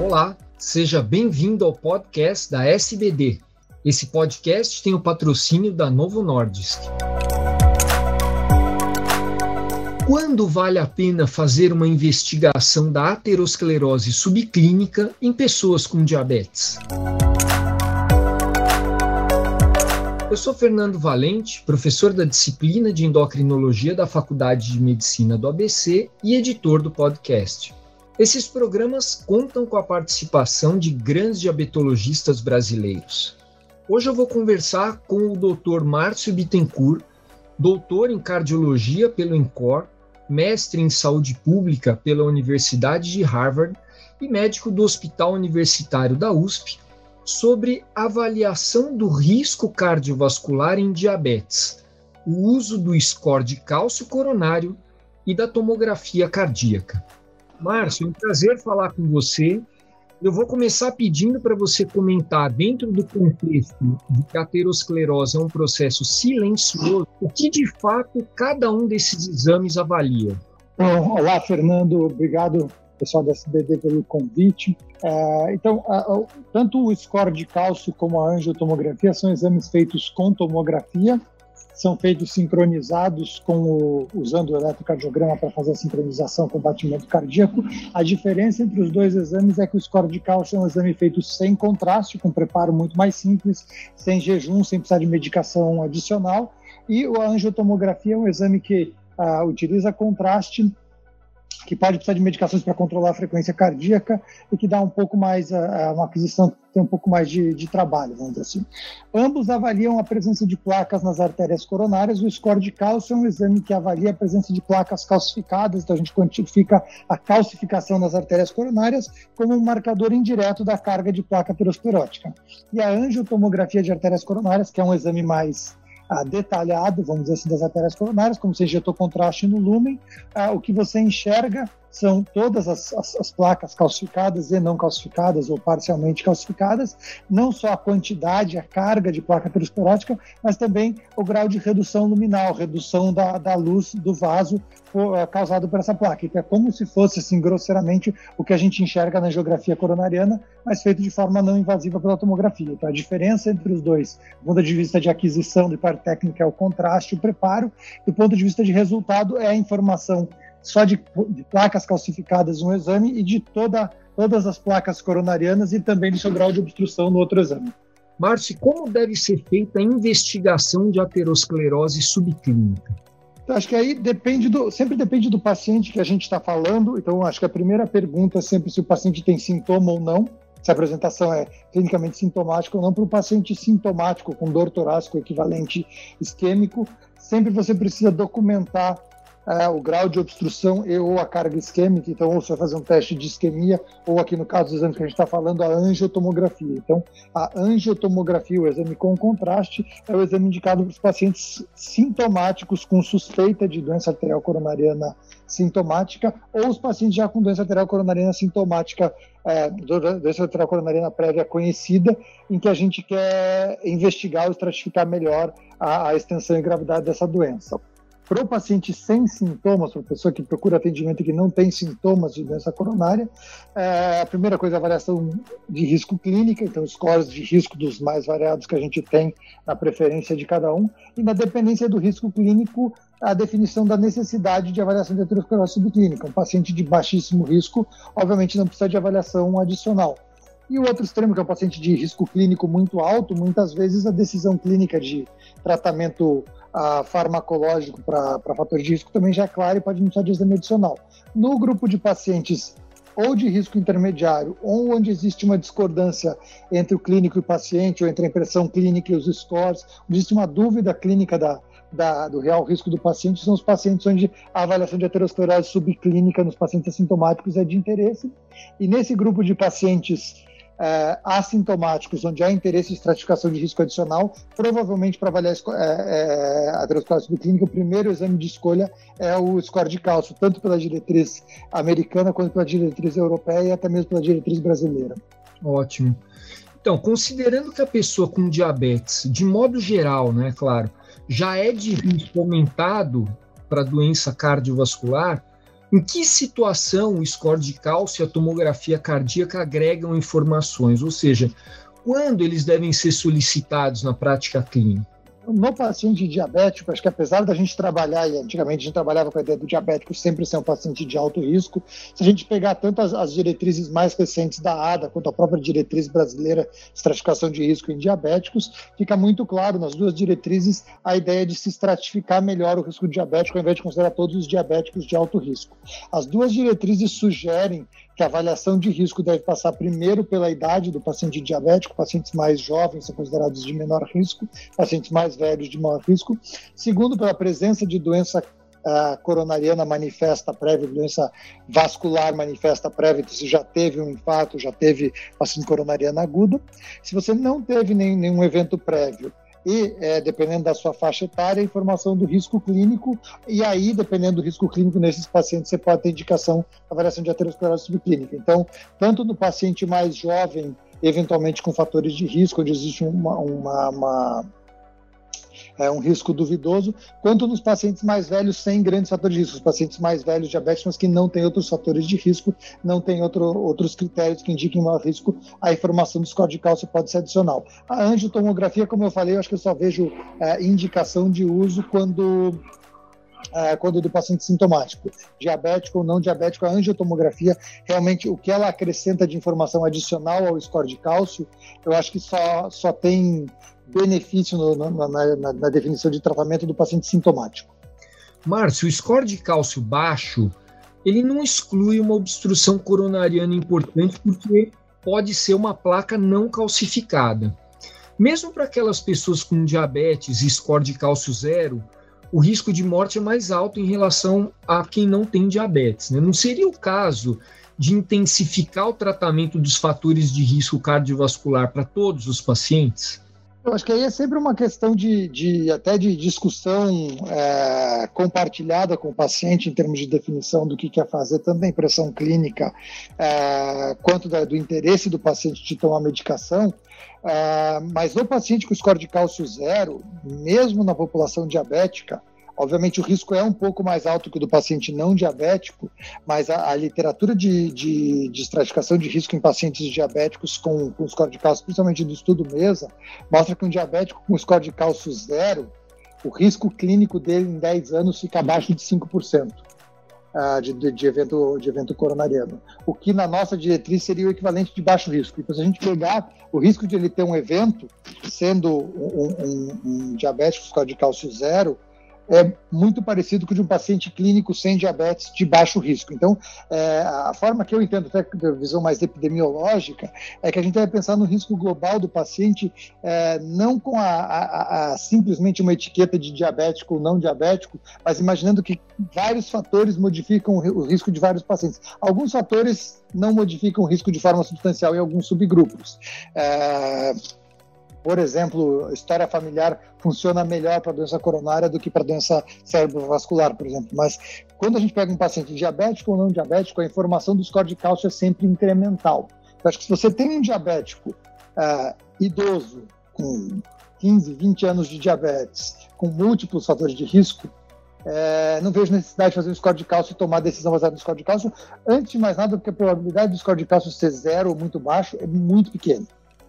Olá, seja bem-vindo ao podcast da SBD. Esse podcast tem o patrocínio da Novo Nordisk. Quando vale a pena fazer uma investigação da aterosclerose subclínica em pessoas com diabetes? Eu sou Fernando Valente, professor da disciplina de endocrinologia da Faculdade de Medicina do ABC e editor do podcast. Esses programas contam com a participação de grandes diabetologistas brasileiros. Hoje eu vou conversar com o Dr. Márcio Bittencourt, doutor em cardiologia pelo INCOR, mestre em saúde pública pela Universidade de Harvard e médico do Hospital Universitário da USP, sobre avaliação do risco cardiovascular em diabetes, o uso do score de cálcio coronário e da tomografia cardíaca. Márcio, é um prazer falar com você. Eu vou começar pedindo para você comentar, dentro do contexto de que a aterosclerose é um processo silencioso, o que de fato cada um desses exames avalia. Olá, Fernando. Obrigado, pessoal da SBD, pelo convite. É, então, tanto o score de cálcio como a angiotomografia são exames feitos com tomografia são feitos sincronizados com o, usando o eletrocardiograma para fazer a sincronização com o batimento cardíaco. A diferença entre os dois exames é que o score de cálcio é um exame feito sem contraste, com preparo muito mais simples, sem jejum, sem precisar de medicação adicional. E a angiotomografia é um exame que uh, utiliza contraste que pode precisar de medicações para controlar a frequência cardíaca e que dá um pouco mais, a, uma aquisição tem um pouco mais de, de, trabalho, vamos dizer assim. Ambos avaliam a presença de placas nas artérias coronárias. O score de cálcio é um exame que avalia a presença de placas calcificadas, então a gente quantifica a calcificação nas artérias coronárias como um marcador indireto da carga de placa aterosclerótica. E a angiotomografia de artérias coronárias, que é um exame mais ah, detalhado, vamos dizer assim, das artérias coronárias, como você injetou contraste no lúmen, ah, o que você enxerga são todas as, as, as, placas calcificadas e não calcificadas ou parcialmente calcificadas, não só a quantidade, a carga de placa aterosclerótica, mas também o grau de redução luminal, redução da, da luz do vaso é, causado por essa placa. Então é como se fosse, assim, grosseiramente, o que a gente enxerga na geografia coronariana, mas feito de forma não invasiva pela tomografia. Então a diferença entre os dois, do ponto de vista de aquisição, de parte técnica, é o contraste, o preparo, do ponto de vista de resultado, é a informação só de, de placas calcificadas no exame e de toda, todas as placas coronarianas e também do seu grau de obstrução no outro exame. Márcio, como deve ser feita a investigação de aterosclerose subclínica? Então, acho que aí depende do, sempre depende do paciente que a gente está falando. Então, acho que a primeira pergunta é sempre se o paciente tem sintoma ou não, se a apresentação é clinicamente sintomática ou não. Para o paciente sintomático com dor torácica equivalente isquêmico, sempre você precisa documentar é, o grau de obstrução e ou a carga isquêmica, então ou você vai fazer um teste de isquemia, ou aqui no caso dos exames que a gente está falando, a angiotomografia. Então, a angiotomografia, o exame com contraste, é o exame indicado para os pacientes sintomáticos com suspeita de doença arterial coronariana sintomática, ou os pacientes já com doença arterial coronariana sintomática, é, doença arterial coronariana prévia conhecida, em que a gente quer investigar ou estratificar melhor a, a extensão e gravidade dessa doença. Para o paciente sem sintomas, para a pessoa que procura atendimento e que não tem sintomas de doença coronária, é, a primeira coisa é a avaliação de risco clínica, então scores de risco dos mais variados que a gente tem na preferência de cada um, e na dependência do risco clínico, a definição da necessidade de avaliação de aterosclerose subclínica. Um paciente de baixíssimo risco, obviamente, não precisa de avaliação adicional. E o outro extremo, que é um paciente de risco clínico muito alto, muitas vezes a decisão clínica de tratamento a farmacológico para fatores de risco também já é claro e pode não precisar de exame adicional. No grupo de pacientes ou de risco intermediário, ou onde existe uma discordância entre o clínico e o paciente, ou entre a impressão clínica e os scores, existe uma dúvida clínica da, da, do real risco do paciente, são os pacientes onde a avaliação de aterosclerose subclínica nos pacientes assintomáticos é de interesse. E nesse grupo de pacientes é, assintomáticos, onde há interesse em estratificação de risco adicional, provavelmente para avaliar é, é, a aterosclerose subclínica, o primeiro exame de escolha é o score de cálcio, tanto pela diretriz americana quanto pela diretriz europeia e até mesmo pela diretriz brasileira. Ótimo. Então, considerando que a pessoa com diabetes, de modo geral, né, claro, já é de risco aumentado para doença cardiovascular, Em que situação o score de cálcio e a tomografia cardíaca agregam informações? Ou seja, quando eles devem ser solicitados na prática clínica? No paciente diabético, acho que apesar da gente trabalhar, e antigamente a gente trabalhava com a ideia do diabético sempre ser um paciente de alto risco, se a gente pegar tanto as, as diretrizes mais recentes da ADA quanto a própria diretriz brasileira de estratificação de risco em diabéticos, fica muito claro nas duas diretrizes a ideia de se estratificar melhor o risco diabético ao invés de considerar todos os diabéticos de alto risco. As duas diretrizes sugerem que a avaliação de risco deve passar primeiro pela idade do paciente diabético, pacientes mais jovens são considerados de menor risco, pacientes mais velhos de maior risco. Segundo, pela presença de doença uh, coronariana manifesta prévia, doença vascular manifesta prévia, então, se já teve um infarto, já teve paciente coronariana aguda. Se você não teve nenhum evento prévio, e, é, dependendo da sua faixa etária, a informação do risco clínico, e aí, dependendo do risco clínico nesses pacientes, você pode ter indicação da variação de aterosclerose subclínica. Então, tanto no paciente mais jovem, eventualmente com fatores de risco, onde existe uma, uma, uma é, um risco duvidoso, quanto nos pacientes mais velhos sem grandes fatores de risco, os pacientes mais velhos diabéticos, que não têm outros fatores de risco, não têm outro, outros critérios que indiquem maior risco, a informação do score de cálcio pode ser adicional. A angiotomografia, como eu falei, eu acho que eu só vejo é, indicação de uso quando é, quando do paciente sintomático, diabético ou não diabético, a angiotomografia, realmente o que ela acrescenta de informação adicional ao score de cálcio, eu acho que só, só tem benefício no, na, na, na definição de tratamento do paciente sintomático. Márcio, o score de cálcio baixo, ele não exclui uma obstrução coronariana importante porque pode ser uma placa não calcificada. Mesmo para aquelas pessoas com diabetes e score de cálcio zero, o risco de morte é mais alto em relação a quem não tem diabetes. Né? Não seria o caso de intensificar o tratamento dos fatores de risco cardiovascular para todos os pacientes? Eu acho que aí é sempre uma questão de, de até de discussão é, compartilhada com o paciente em termos de definição do que quer fazer, tanto da impressão clínica é, quanto da, do interesse do paciente de tomar medicação. É, mas no paciente com score de cálcio zero, mesmo na população diabética, Obviamente, o risco é um pouco mais alto que o do paciente não diabético, mas a, a literatura de, de, de, estratificação de risco em pacientes diabéticos com, com score de cálcio, principalmente do estudo MESA, mostra que um diabético com score de cálcio zero, o risco clínico dele em 10 anos fica abaixo de 5%. Uh, de, de, de, evento, de evento coronariano, o que na nossa diretriz seria o equivalente de baixo risco. Então, se a gente pegar o risco de ele ter um evento, sendo um, um, um diabético de cálcio zero, é muito parecido com o de um paciente clínico sem diabetes de baixo risco. Então, é, a forma que eu entendo, até da visão mais epidemiológica, é que a gente deve pensar no risco global do paciente, é, não com a, a, a, simplesmente uma etiqueta de diabético ou não diabético, mas imaginando que vários fatores modificam o risco de vários pacientes. Alguns fatores não modificam o risco de forma substancial em alguns subgrupos. É, por exemplo, história familiar funciona melhor para doença coronária do que para doença cerebrovascular, por exemplo. Mas quando a gente pega um paciente diabético ou não diabético, a informação do score de cálcio é sempre incremental. Eu acho que se você tem um diabético uh, idoso, com 15, 20 anos de diabetes, com múltiplos fatores de risco, é, não vejo necessidade de fazer um score de cálcio e tomar decisão baseada no score de cálcio. Antes de mais nada, porque a probabilidade do score de cálcio ser zero ou muito baixo é muito pequena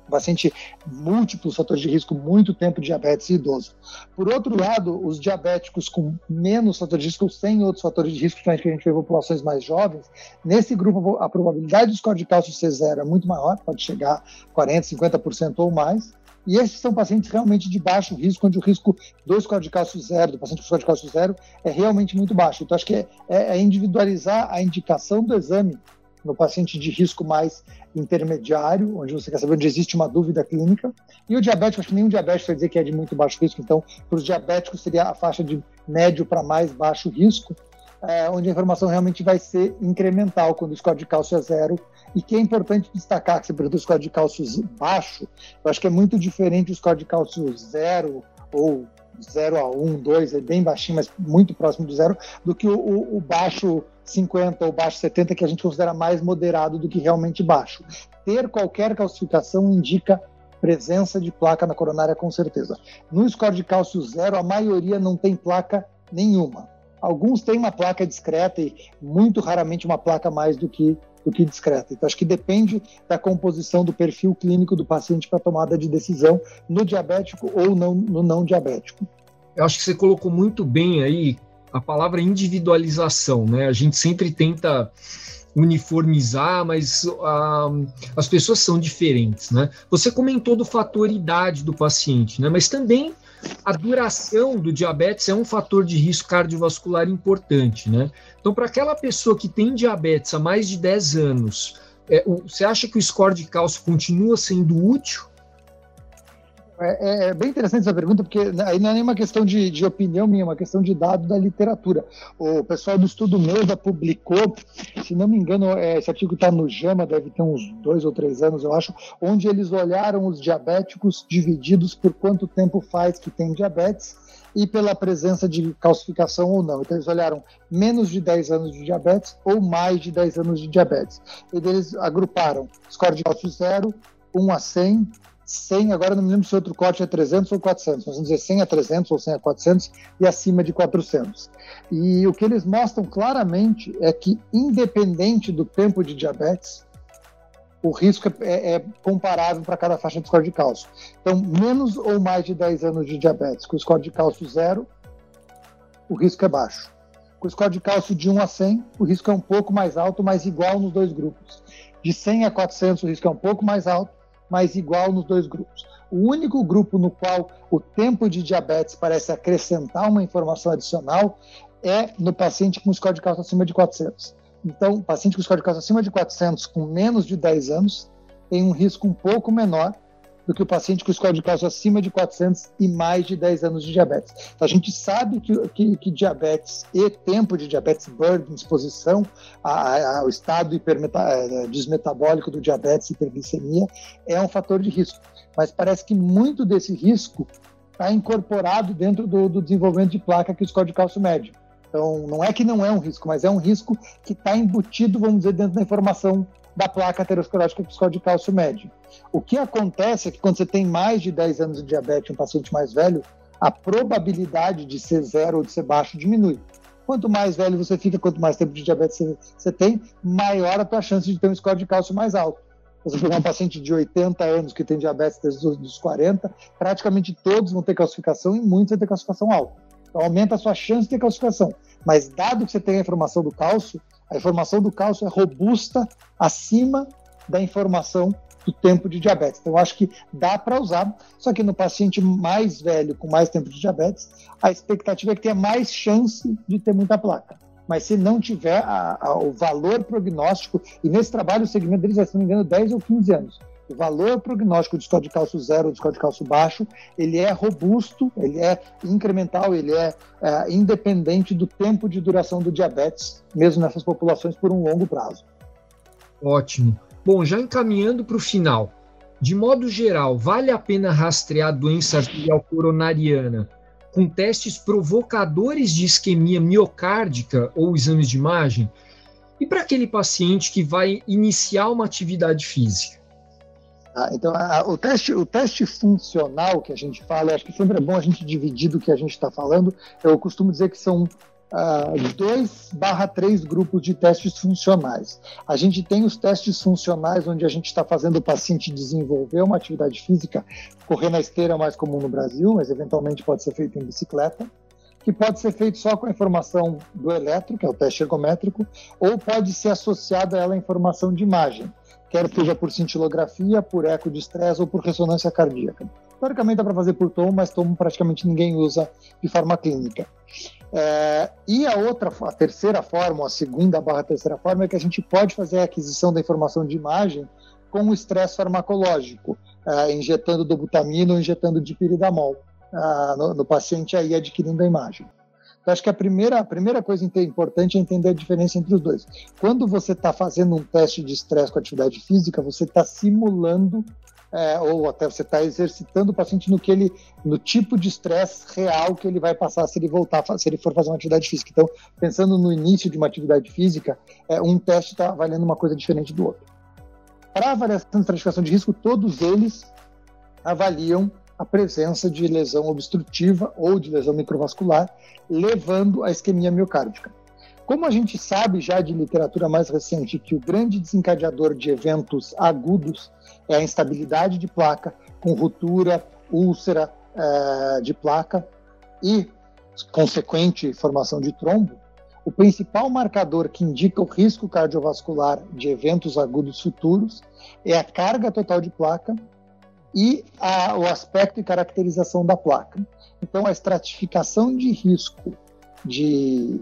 paciente múltiplos fatores de risco, muito tempo diabetes e idoso. Por outro lado, os diabéticos com menos fatores de risco, sem outros fatores de risco, que a gente vê populações mais jovens, nesse grupo a probabilidade de score de cálcio ser zero é muito maior, pode chegar a 40%, 50% ou mais. E esses são pacientes realmente de baixo risco, onde o risco do score de cálcio zero, do paciente com score de cálcio zero, é realmente muito baixo. Então, acho que é, é individualizar a indicação do exame no paciente de risco mais intermediário, onde você quer saber onde existe uma dúvida clínica. E o diabético, acho que nenhum diabético vai dizer que é de muito baixo risco, então, para os diabéticos seria a faixa de médio para mais baixo risco, é, onde a informação realmente vai ser incremental quando o score de cálcio é zero. E que é importante destacar que se pergunta o score de cálcio baixo, eu acho que é muito diferente o score de cálcio zero ou 0 a 1, 2, é bem baixinho, mas muito próximo de zero, do que o, o, o baixo 50 ou baixo 70, que a gente considera mais moderado do que realmente baixo. Ter qualquer calcificação indica presença de placa na coronária, com certeza. No score de cálcio zero, a maioria não tem placa nenhuma. Alguns têm uma placa discreta e muito raramente uma placa mais do que do que discreta. Então, acho que depende da composição do perfil clínico do paciente para tomada de decisão no diabético ou não, no não diabético. Eu acho que você colocou muito bem aí a palavra individualização, né? A gente sempre tenta uniformizar, mas uh, as pessoas são diferentes, né? Você comentou do fator idade do paciente, né? Mas também a duração do diabetes é um fator de risco cardiovascular importante, né? Então, para aquela pessoa que tem diabetes há mais de 10 anos, é, o, você acha que o score de cálcio continua sendo útil? É, é, é, bem interessante essa pergunta, porque aí não é nenhuma questão de, de, opinião minha, é uma questão de dado da literatura. O pessoal do estudo MESA publicou, se não me engano, é, esse artigo está no JAMA, deve ter uns dois ou três anos, eu acho, onde eles olharam os diabéticos divididos por quanto tempo faz que tem diabetes e pela presença de calcificação ou não. Então, eles olharam menos de 10 anos de diabetes ou mais de 10 anos de diabetes. E eles agruparam score de cálcio zero, 1 a 100, 100, agora não me lembro se outro corte é 300 ou 400, mas vamos dizer 100 a 300 ou 100 a 400 e acima de 400. E o que eles mostram claramente é que, independente do tempo de diabetes, o risco é, é, é comparável para cada faixa de score de cálcio. Então, menos ou mais de 10 anos de diabetes com score de cálcio zero, o risco é baixo. Com score de cálcio de 1 a 100, o risco é um pouco mais alto, mas igual nos dois grupos. De 100 a 400, o risco é um pouco mais alto, mas igual nos dois grupos. O único grupo no qual o tempo de diabetes parece acrescentar uma informação adicional é no paciente com score de cálcio acima de 400. Então, paciente com score de cálcio acima de 400, com menos de 10 anos, tem um risco um pouco menor do que o paciente com score de cálcio acima de 400 e mais de 10 anos de diabetes. A gente sabe que, que, que diabetes e tempo de diabetes, burden, exposição ao estado eh, desmetabólico do diabetes hiperglicemia é um fator de risco. Mas parece que muito desse risco está incorporado dentro do, do desenvolvimento de placa que o score de cálcio mede. Então, não é que não é um risco, mas é um risco que está embutido, vamos dizer, dentro da informação da placa aterosclerótica score de cálcio mede. O que acontece é que quando você tem mais de 10 anos de diabetes, um paciente mais velho, a probabilidade de ser zero ou de ser baixo diminui. Quanto mais velho você fica, quanto mais tempo de diabetes você, você tem, maior a tua chance de ter um score de cálcio mais alto. Você pegar um paciente de 80 anos que tem diabetes desde os 40, praticamente todos vão ter calcificação e muitos vão ter calcificação alta. Então aumenta a sua chance de ter calcificação. Mas dado que você tem a informação do cálcio, a informação do cálcio é robusta acima da informação do tempo de diabetes. Então, acho que dá para usar, só que no paciente mais velho, com mais tempo de diabetes, a expectativa é que tenha mais chance de ter muita placa. Mas se não tiver a, a, o valor prognóstico, e nesse trabalho o segmento deles é, se não me engano, 10 ou 15 anos. O valor prognóstico de score de cálcio zero de score de cálcio baixo, ele é robusto, ele é incremental, ele é, é independente do tempo de duração do diabetes, mesmo nessas populações por um longo prazo. Ótimo. Bom, já encaminhando para o final, de modo geral, vale a pena rastrear a doença arterial coronariana com testes provocadores de isquemia miocárdica ou exames de imagem? E para aquele paciente que vai iniciar uma atividade física? Ah, então, a, o, teste, o teste funcional que a gente fala, acho que sempre é bom a gente dividir do que a gente está falando. Eu costumo dizer que são uh, dois barra três grupos de testes funcionais. A gente tem os testes funcionais, onde a gente está fazendo o paciente desenvolver uma atividade física, correr na esteira é mais comum no Brasil, mas eventualmente pode ser feito em bicicleta que pode ser feito só com a informação do eletro, que é o teste ergométrico, ou pode ser associado a ela a informação de imagem quer seja por cintilografia, por eco de estresse ou por ressonância cardíaca. Teoricamente dá para fazer por tom, mas tom praticamente ninguém usa de forma clínica. É, e a outra, a terceira forma, a segunda barra terceira forma, é que a gente pode fazer a aquisição da informação de imagem com o estresse farmacológico, é, injetando dobutamina ou injetando dipiridamol é, no, no paciente aí adquirindo a imagem. Então, acho que a primeira, a primeira coisa importante é entender a diferença entre os dois. Quando você está fazendo um teste de estresse com atividade física, você está simulando é, ou até você está exercitando o paciente no que ele, no tipo de estresse real que ele vai passar se ele voltar, se ele for fazer uma atividade física. Então, pensando no início de uma atividade física, é, um teste está valendo uma coisa diferente do outro. Para avaliação de estratificação de risco, todos eles avaliam a presença de lesão obstrutiva ou de lesão microvascular, levando à isquemia miocárdica. Como a gente sabe já de literatura mais recente que o grande desencadeador de eventos agudos é a instabilidade de placa, com ruptura, úlcera é, de placa e consequente formação de trombo, o principal marcador que indica o risco cardiovascular de eventos agudos futuros é a carga total de placa e a, o aspecto e caracterização da placa. Então, a estratificação de risco de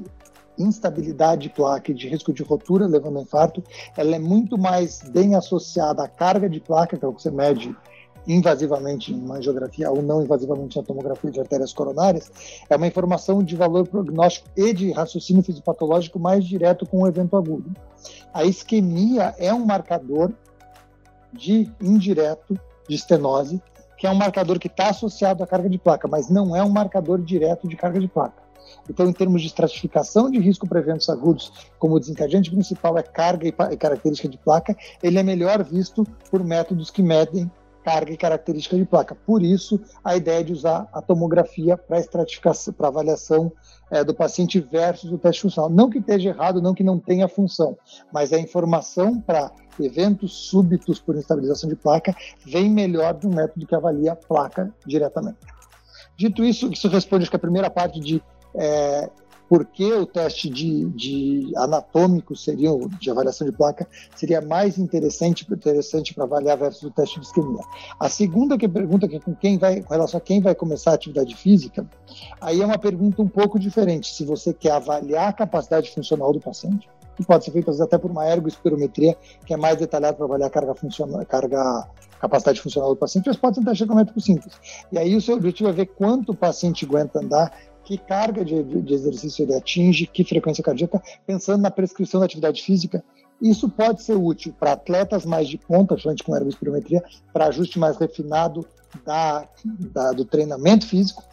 instabilidade de placa e de risco de rotura levando a infarto, ela é muito mais bem associada à carga de placa, que é o que você mede invasivamente em angiografia ou não invasivamente na tomografia de artérias coronárias, é uma informação de valor prognóstico e de raciocínio fisiopatológico mais direto com o evento agudo. A isquemia é um marcador de indireto de estenose, que é um marcador que está associado à carga de placa, mas não é um marcador direto de carga de placa. Então, em termos de estratificação de risco para eventos agudos, como o desencadeante principal é carga e característica de placa, ele é melhor visto por métodos que medem carga e característica de placa. Por isso, a ideia de usar a tomografia para estratificação, para avaliação é, do paciente versus o teste funcional. Não que esteja errado, não que não tenha função, mas a informação para eventos súbitos por instabilização de placa vem melhor do método que avalia a placa diretamente. Dito isso, isso responde acho que a primeira parte de é, por que o teste de, de, anatômico seria, de avaliação de placa, seria mais interessante, interessante para avaliar versus o teste de isquemia. A segunda que pergunta que com quem vai, com relação a quem vai começar a atividade física, aí é uma pergunta um pouco diferente. Se você quer avaliar a capacidade funcional do paciente, que pode ser feita até por uma ergoespirometria, que é mais detalhada para avaliar a carga, funcional, carga capacidade funcional do paciente, mas pode ser um teste econométrico simples. E aí o seu objetivo é ver quanto o paciente aguenta andar que carga de, de, exercício ele atinge, que frequência cardíaca, pensando na prescrição da atividade física. Isso pode ser útil para atletas mais de ponta, principalmente com ergospirometria, para ajuste mais refinado da, da, do treinamento físico.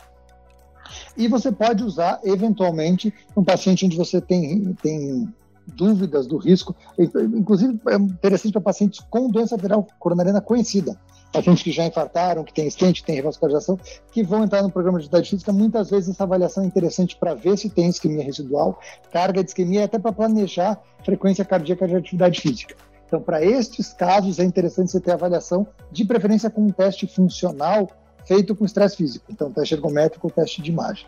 E você pode usar, eventualmente, um paciente onde você tem, tem dúvidas do risco. Inclusive, é interessante para pacientes com doença arterial coronariana conhecida pacientes que já infartaram, que têm estente, que têm revascularização, que vão entrar no programa de atividade física. Muitas vezes essa avaliação é interessante para ver se tem isquemia residual, carga de isquemia, até para planejar frequência cardíaca de atividade física. Então, para estes casos, é interessante você ter avaliação, de preferência com um teste funcional feito com estresse físico. Então, teste ergométrico ou teste de imagem.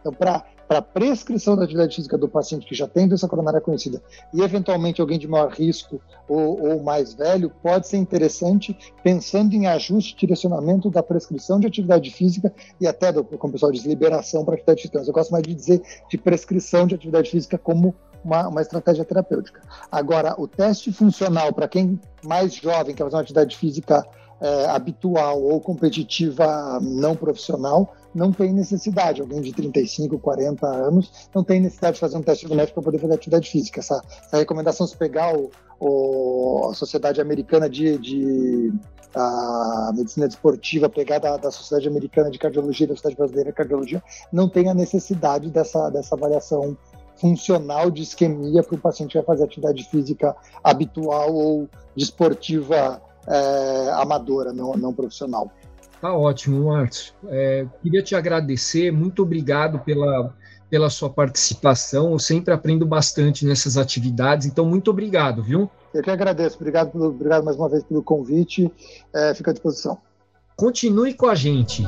Então, para para prescrição da atividade física do paciente que já tem doença coronária conhecida e eventualmente alguém de maior risco ou, ou mais velho, pode ser interessante pensando em ajuste e direcionamento da prescrição de atividade física e até, do, como o pessoal diz, liberação para atividade física. Eu gosto mais de dizer de prescrição de atividade física como uma, uma estratégia terapêutica. Agora, o teste funcional para quem mais jovem quer fazer uma atividade física é, habitual ou competitiva não profissional, não tem necessidade. Alguém de 35, 40 anos não tem necessidade de fazer um teste genético para poder fazer atividade física. Essa, essa recomendação, se pegar o, o, a Sociedade Americana de, de a medicina desportiva, pegar da, da, Sociedade Americana de Cardiologia, da Sociedade Brasileira de Cardiologia, não tem a necessidade dessa, dessa avaliação funcional de isquemia para o paciente vai fazer atividade física habitual ou desportiva é, amadora, não, não profissional. Tá ótimo, Márcio. É, queria te agradecer, muito obrigado pela, pela sua participação. Eu sempre aprendo bastante nessas atividades, então muito obrigado, viu? Eu que agradeço. Obrigado, pelo, obrigado mais uma vez pelo convite. É, fica à disposição. Continue com a gente.